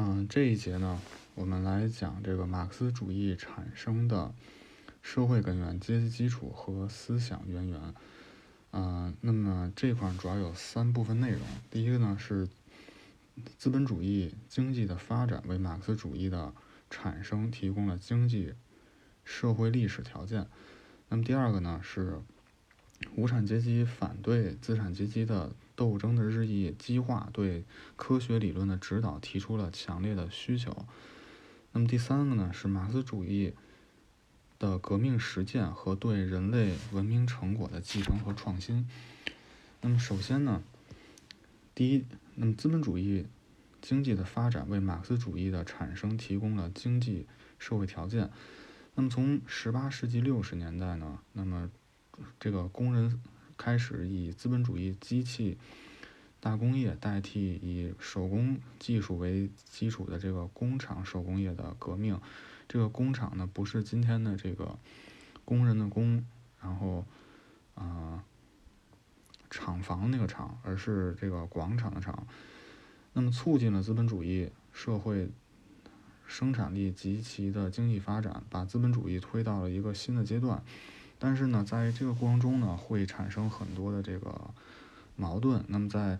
嗯，这一节呢，我们来讲这个马克思主义产生的社会根源、阶级基础和思想渊源。嗯，那么这块主要有三部分内容。第一个呢是资本主义经济的发展为马克思主义的产生提供了经济社会历史条件。那么第二个呢是无产阶级反对资产阶级的。斗争的日益激化，对科学理论的指导提出了强烈的需求。那么第三个呢，是马克思主义的革命实践和对人类文明成果的继承和创新。那么首先呢，第一，那么资本主义经济的发展为马克思主义的产生提供了经济社会条件。那么从十八世纪六十年代呢，那么这个工人。开始以资本主义机器大工业代替以手工技术为基础的这个工厂手工业的革命。这个工厂呢，不是今天的这个工人的工，然后啊厂房那个厂，而是这个广场的厂。那么促进了资本主义社会生产力及其的经济发展，把资本主义推到了一个新的阶段。但是呢，在这个过程中呢，会产生很多的这个矛盾。那么在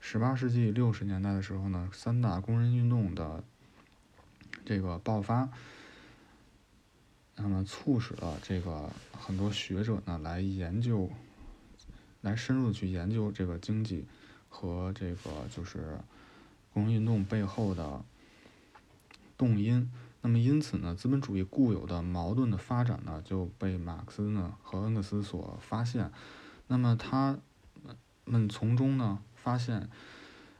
十八世纪六十年代的时候呢，三大工人运动的这个爆发，那么促使了这个很多学者呢来研究，来深入的去研究这个经济和这个就是工人运动背后的动因。那么因此呢，资本主义固有的矛盾的发展呢，就被马克思呢和恩格斯所发现。那么他们从中呢发现，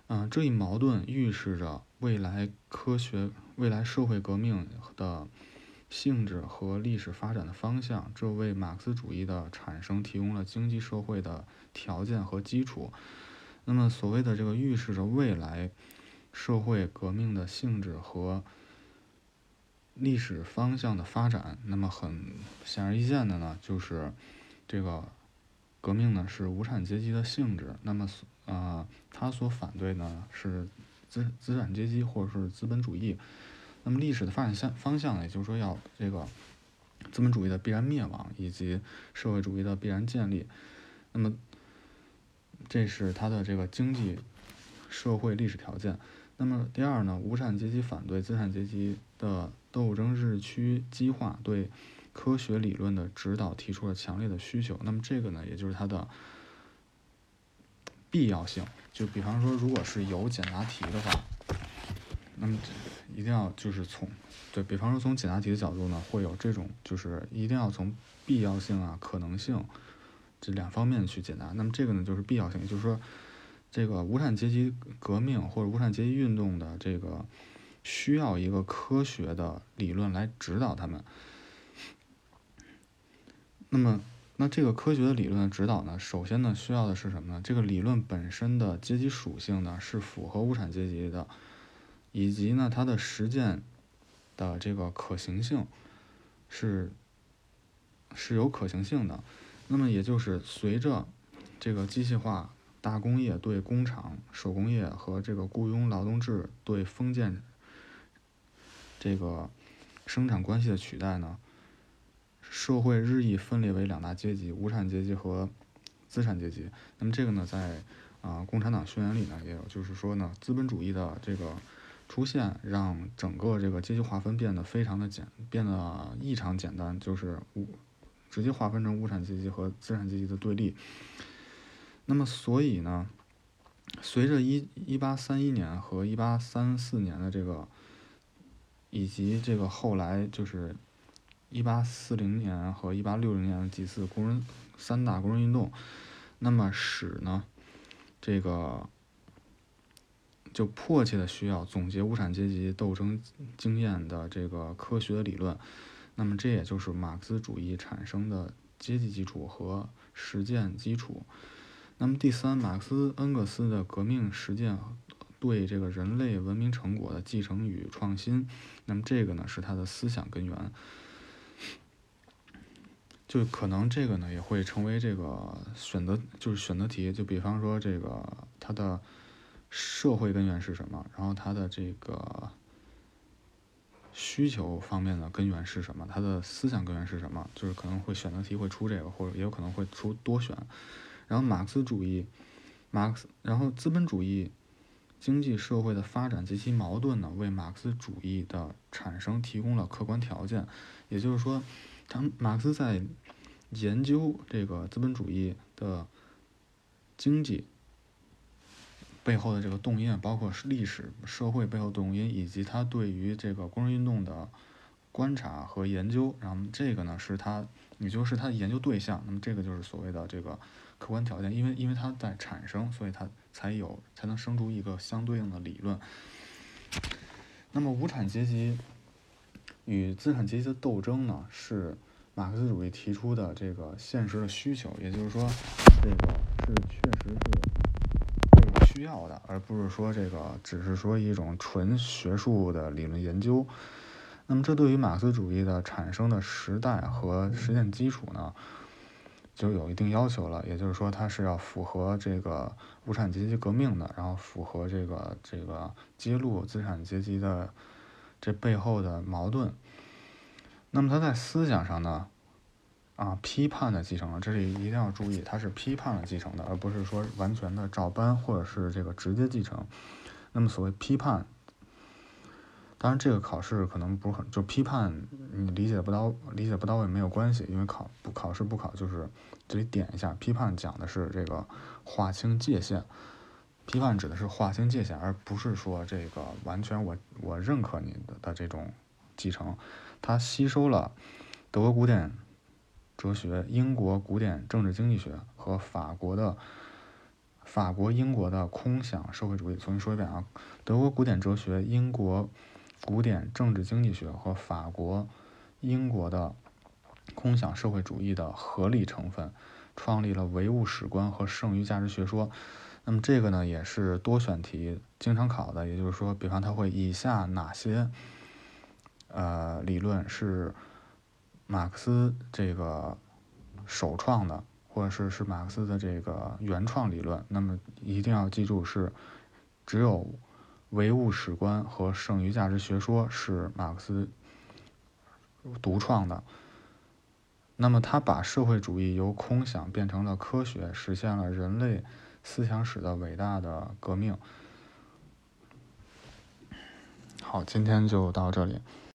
嗯，这一矛盾预示着未来科学、未来社会革命的性质和历史发展的方向。这为马克思主义的产生提供了经济社会的条件和基础。那么所谓的这个预示着未来社会革命的性质和。历史方向的发展，那么很显而易见的呢，就是这个革命呢是无产阶级的性质。那么，呃，他所反对呢是资资产阶级或者是资本主义。那么历史的发展向方向呢，也就是说要这个资本主义的必然灭亡以及社会主义的必然建立。那么，这是他的这个经济社会历史条件。那么第二呢，无产阶级反对资产阶级的斗争日趋激化，对科学理论的指导提出了强烈的需求。那么这个呢，也就是它的必要性。就比方说，如果是有简答题的话，那么一定要就是从对比方说从简答题的角度呢，会有这种就是一定要从必要性啊、可能性这两方面去解答。那么这个呢，就是必要性，也就是说。这个无产阶级革命或者无产阶级运动的这个需要一个科学的理论来指导他们。那么，那这个科学的理论指导呢，首先呢需要的是什么呢？这个理论本身的阶级属性呢是符合无产阶级的，以及呢它的实践的这个可行性是是有可行性的。那么也就是随着这个机械化。大工业对工厂、手工业和这个雇佣劳动制对封建这个生产关系的取代呢，社会日益分裂为两大阶级：无产阶级和资产阶级。那么这个呢，在啊《共产党宣言》里呢也有，就是说呢，资本主义的这个出现让整个这个阶级划分变得非常的简，变得异常简单，就是无直接划分成无产阶级和资产阶级的对立。那么，所以呢，随着一一八三一年和一八三四年的这个，以及这个后来就是一八四零年和一八六零年的几次工人三大工人运动，那么使呢，这个就迫切的需要总结无产阶级斗争经验的这个科学理论，那么这也就是马克思主义产生的阶级基础和实践基础。那么第三，马克思恩格斯的革命实践对这个人类文明成果的继承与创新，那么这个呢是他的思想根源，就可能这个呢也会成为这个选择就是选择题，就比方说这个他的社会根源是什么，然后他的这个需求方面的根源是什么，他的思想根源是什么，就是可能会选择题会出这个，或者也有可能会出多选。然后马克思主义，马克思，然后资本主义经济社会的发展及其矛盾呢，为马克思主义的产生提供了客观条件。也就是说，他马克思在研究这个资本主义的经济背后的这个动因，包括历史社会背后动因，以及他对于这个工人运动的观察和研究，然后这个呢是他，也就是他的研究对象。那么这个就是所谓的这个客观条件，因为因为它在产生，所以它才有才能生出一个相对应的理论。那么无产阶级与资产阶级的斗争呢，是马克思主义提出的这个现实的需求，也就是说，这个是确实是需要的，而不是说这个只是说一种纯学术的理论研究。那么这对于马克思主义的产生的时代和实践基础呢，就有一定要求了。也就是说，它是要符合这个无产阶级革命的，然后符合这个这个揭露资产阶级的这背后的矛盾。那么他在思想上呢，啊，批判的继承了，这里一定要注意，它是批判的继承的，而不是说完全的照搬或者是这个直接继承。那么所谓批判，当然这个考试可能不是很就批判，你理解不到理解不到位没有关系，因为考不考试不考就是这里点一下，批判讲的是这个划清界限，批判指的是划清界限，而不是说这个完全我我认可你的的这种继承。它吸收了德国古典哲学、英国古典政治经济学和法国的法国、英国的空想社会主义。重新说一遍啊，德国古典哲学、英国古典政治经济学和法国、英国的空想社会主义的合理成分，创立了唯物史观和剩余价值学说。那么这个呢，也是多选题经常考的，也就是说，比方他会以下哪些？呃，理论是马克思这个首创的，或者是是马克思的这个原创理论。那么一定要记住，是只有唯物史观和剩余价值学说是马克思独创的。那么他把社会主义由空想变成了科学，实现了人类思想史的伟大的革命。好，今天就到这里。